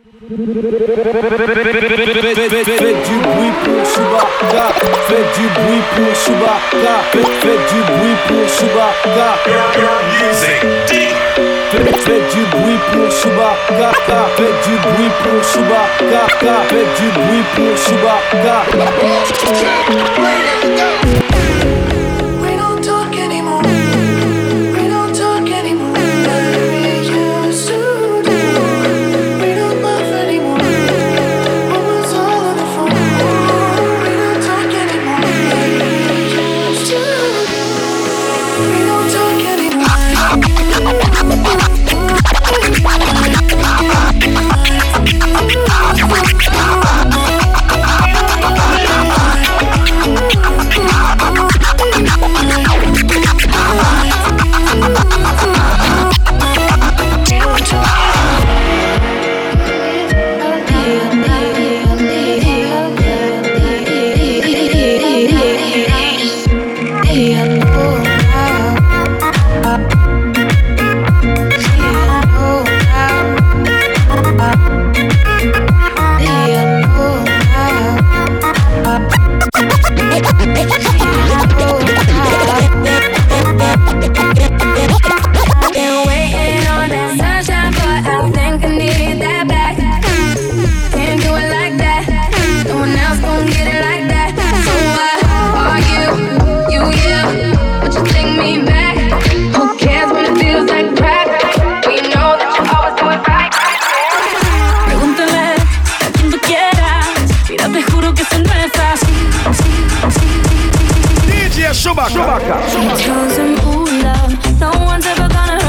Fais du bruit pour Chewbacca Fais du bruit pour Chewbacca Fais du bruit pour Chewbacca Fais du you get some rent fast. DJ Chewbacca. Chewbacca. He